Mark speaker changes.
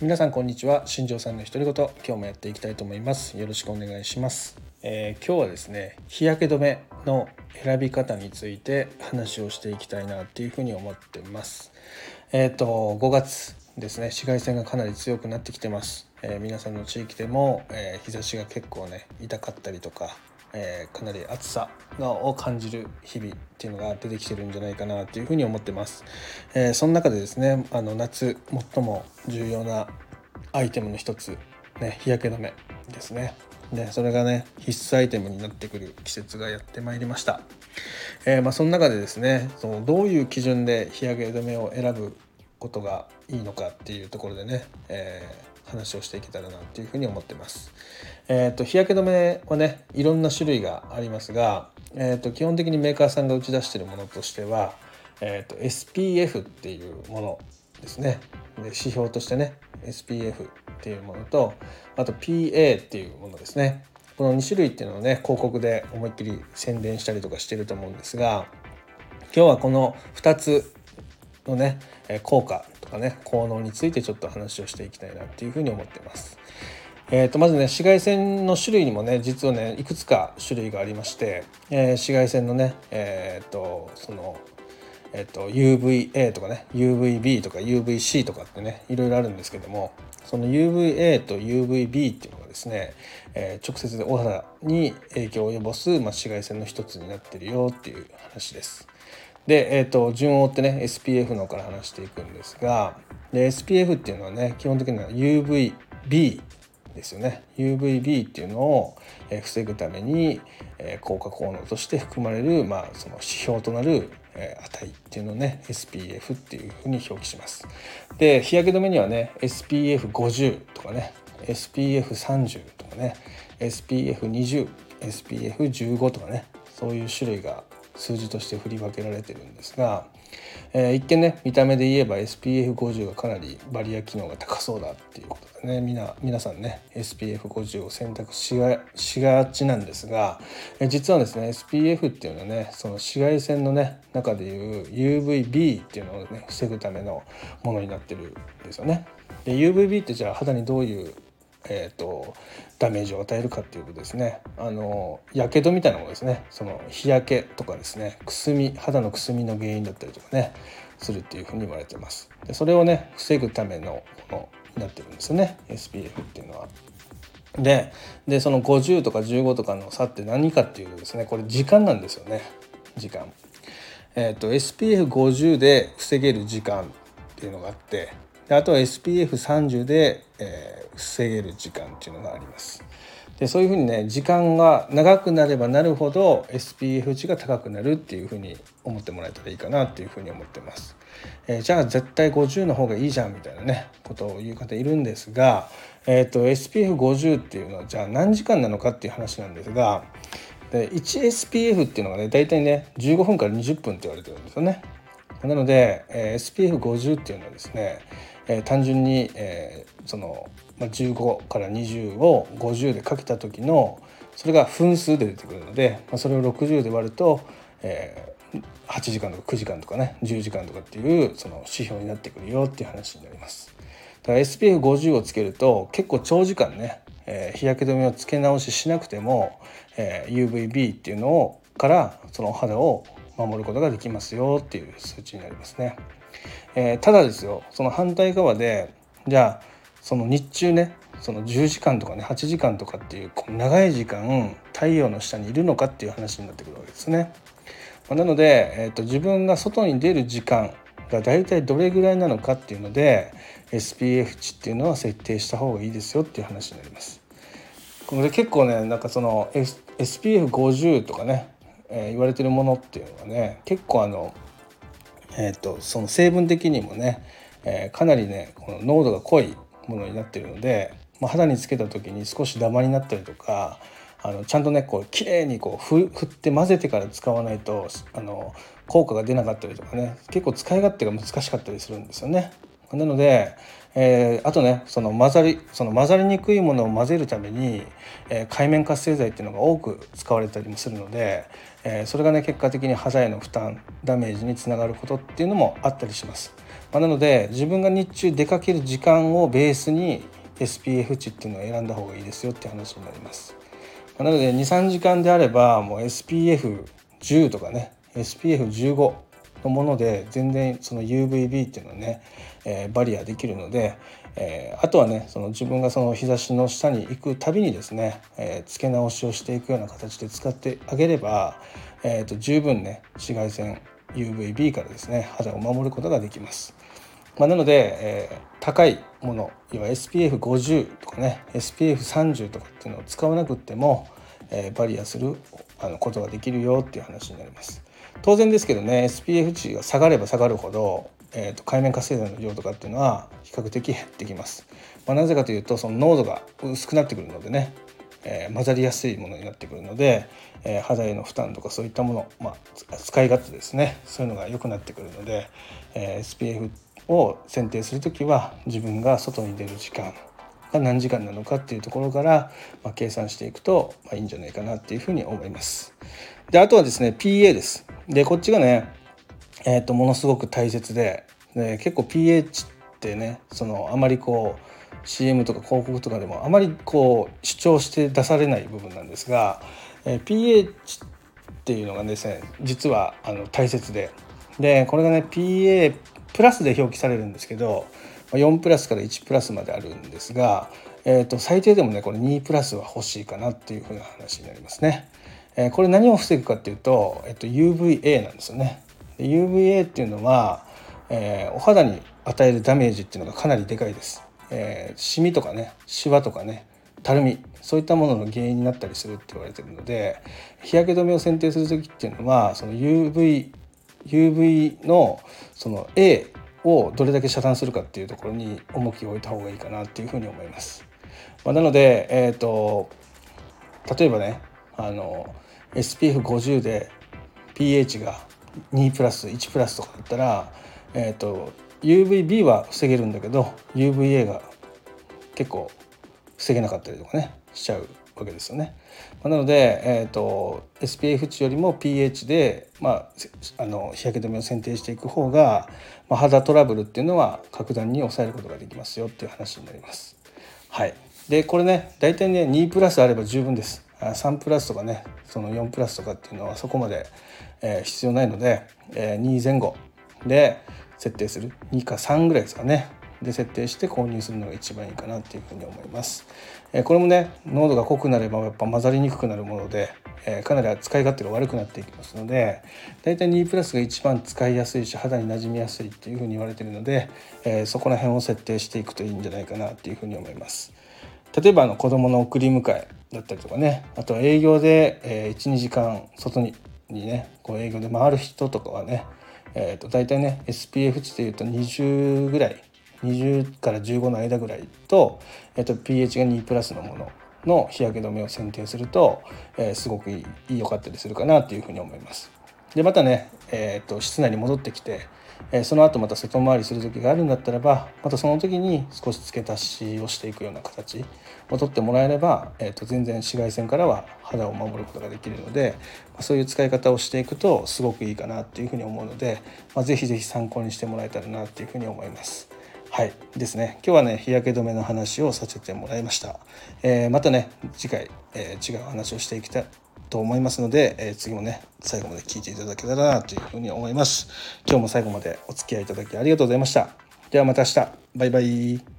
Speaker 1: 皆さんこんにちは。新庄さんの独り言。今日もやっていきたいと思います。よろしくお願いします、えー、今日はですね日焼け止めの選び方について話をしていきたいなっていうふうに思ってます。えっ、ー、と5月ですね紫外線がかなり強くなってきてます、えー、皆さんの地域でも、え日差しが結構ね痛かったりとかえー、かなり暑さを感じる日々っていうのが出てきてるんじゃないかなというふうに思ってます。えー、その中でですねあの夏最も重要なアイテムの一つ、ね、日焼け止めですね。でそれがね必須アイテムになってくる季節がやってまいりました。えー、まあ、その中でですねそのどういう基準で日焼け止めを選ぶことがいいのかっていうところでね、えー、話をしていけたらなっていうふうに思ってます。えーと、日焼け止めはねいろんな種類がありますが、えーと、基本的にメーカーさんが打ち出しているものとしては、えーと、SPF っていうものですねで指標としてね SPF っていうものとあと PA っていうものですねこの2種類っていうのをね広告で思いっきり宣伝したりとかしてると思うんですが今日はこの2つのね効果とかね効能についてちょっと話をしていきたいなっていうふうに思ってます。えー、とまずね紫外線の種類にもね実はねいくつか種類がありまして、えー、紫外線のねえっ、ー、とそのえっ、と UVA とかね UVB とか UVC とかってねいろいろあるんですけどもその UVA と UVB っていうのがですね、えー、直接でお肌に影響を及ぼす、まあ、紫外線の一つになってるよっていう話です。で、えーと、順を追ってね SPF のから話していくんですがで SPF っていうのはね基本的には UVB ですよね UVB っていうのを防ぐために効果効能として含まれる、まあ、その指標となる値っていうのをね SPF っていうふうに表記します。で日焼け止めにはね SPF50 とかね SPF30 とかね SPF20 SPF15 とかねそういう種類が数字として振り分けられてるんですが、えー、一見ね見た目で言えば SPF50 がかなりバリア機能が高そうだっていうことでねみな皆さんね SPF50 を選択しがしがちなんですが、えー、実はですね SPF っていうのはねその紫外線のね中でいう UVB っていうのをね防ぐためのものになってるんですよね。で UVB ってじゃあ肌にどういうえーと、ダメージを与えるかっていうとですねあのやけどみたいなものですねその日焼けとかですねくすみ肌のくすみの原因だったりとかねするっていうふうに言われてますでそれをね防ぐためのものになってるんですよね SPF っていうのは。ででその50とか15とかの差って何かっていうとですねこれ時間なんですよね時間。えーと、と SPF50 で防げる時間っていうのがあってであとは SPF30 で、えー、防げる時間っていうのがあります。でそういうふうにね時間が長くなればなるほど SPF 値が高くなるっていうふうに思ってもらえたらいいかなっていうふうに思ってます。えー、じゃあ絶対50の方がいいじゃんみたいなねことを言う方いるんですが、えーと、SPF50 っていうのはじゃあ何時間なのかっていう話なんですが 1SPF っていうのがね大体ね15分から20分って言われてるんですよね。なので、え、SPF50 っていうのはですねえー、単純に、えー、その、まあ、15から20を50でかけた時のそれが分数で出てくるので、まあ、それを60で割ると、えー、8時間とか9時間とかね10時間とかっていうその指標になってくるよっていう話になります。だから SPF50 をつけると結構長時間ね、えー、日焼け止めをつけ直ししなくても、えー、UVB っていうのをからそのお肌を守ることができますよっていう数値になりますね。えー、ただですよその反対側でじゃあその日中ねその10時間とかね8時間とかっていうこう長い時間太陽の下にいるのかっていう話になってくるわけですね。まなので、えーと、自分が外に出る時間が大体どれぐらいなのかっていうので SPF 値っていうのは設定した方がいいですよっていう話になります。これ結構ねなんかその SPF50 とかね、えー、言われてるものっていうのはね結構あのえーと、その成分的にもね、えー、かなりねこの濃度が濃いものになってるので、まあ、肌につけた時に少しダマになったりとかあのちゃんとねこう綺麗にこうふ振って混ぜてから使わないとあの効果が出なかったりとかね結構使い勝手が難しかったりするんですよね。なので、えー、あとねその混ざりその混ざりにくいものを混ぜるために、えー、海面活性剤っていうのが多く使われたりもするので、えー、それがね結果的に肌への負担ダメージにつながることっていうのもあったりします。まあ、なので自分が日中出かける時間をベースに SPF 値っていうのを選んだ方がいいですよって話になります。なので23時間であればもう SPF10 とかね SPF15 のもので全然その UVB っていうのはね、えー、バリアできるので、えー、あとはねその自分がその日差しの下に行くたびにですね、えー、付け直しをしていくような形で使ってあげれば、えーと、十分ね紫外線 UVB からですね肌を守ることができます。まあ、なので、えー、高いものいわゆる SPF50 とかね SPF30 とかっていうのを使わなくっても、えー、バリアするあのことができるよっていう話になります。当然ですけどね SPF 値が下がれば下がるほど、えーと、海面活性剤の量とかっていうのは比較的減ってきます。まあ、なぜかというとその濃度が薄くなってくるのでね、えー、混ざりやすいものになってくるので、えー、肌への負担とかそういったもの、まあ、使い勝手ですねそういうのが良くなってくるので、えー、SPF を選定する時は自分が外に出る時間が何時間なのかっていうところから、まあ、計算していくと、まあ、いいんじゃないかなっていうふうに思います。であとはですね PA です。でこっちがね、えー、とものすごく大切でで結構 PH ってねそのあまりこう CM とか広告とかでもあまりこう主張して出されない部分なんですが、えー、PH っていうのがですね実はあの大切ででこれがね PA プラスで表記されるんですけど4プラスから1プラスまであるんですが、えー、と最低でもねこれ2プラスは欲しいかなっていうふうな話になりますね。え、これ何を防ぐかっていうと、えっと、UVA なんですよね。UVA っていうのは、えー、お肌に与えるダメージっていうのがかなりでかいです。えー、シミとかねシワとかねたるみそういったものの原因になったりするって言われてるので日焼け止めを選定する時っていうのはその UV UV のその A をどれだけ遮断するかっていうところに重きを置いた方がいいかなっていうふうに思います。まあ、なので、えーと、例えばねあの SPF50 で pH が2プラス1プラスとかだったら、えーと、UVB は防げるんだけど UVA が結構防げなかったりとかねしちゃうわけですよね。まあ、なので、えーと、SPF 値よりも pH で、まあ、あの日焼け止めを選定していく方が、まあ、肌トラブルっていうのは格段に抑えることができますよっていう話になります。はい、でこれね大体ね2プラスあれば十分です。3プラスとかねその4プラスとかっていうのはそこまで、えー、必要ないので、えー、2前後で設定する2か3ぐらいですかねで設定して購入するのが一番いいかなっていうふうに思います。えこれもね濃度が濃くなればやっぱ混ざりにくくなるもので、えかなり使い勝手が悪くなっていきますのでだいたい2プラスが一番使いやすいし肌になじみやすいっていうふうに言われてるので、えそこら辺を設定していくといいんじゃないかなっていうふうに思います。例えばあの子供の送り迎えだったりとかねあとは営業で、え12時間外ににねこう営業で回る人とかはねえー、と大体ね SPF 値でいうと20ぐらい20から15の間ぐらいと,、えー、と pH が2プラスのものの日焼け止めを選定すると、えー、すごく良かったりするかなっていうふうに思います。でまたね、えーと、室内に戻ってきて、え、その後また外回りする時があるんだったらばまたその時に少し付け足しをしていくような形を取ってもらえれば、えーと、全然紫外線からは肌を守ることができるので、ま、そういう使い方をしていくとすごくいいかなっていうふうに思うので、まあ、ぜひぜひ参考にしてもらえたらなっていうふうに思います。はい。ですね。今日はね日焼け止めの話をさせてもらいました、えー、またね次回、えー、違う話をしていきたいと思いますので、えー、次もね最後まで聞いていただけたらなというふうに思います。今日も最後までお付き合いいただきありがとうございました。ではまた明日。バイバイ。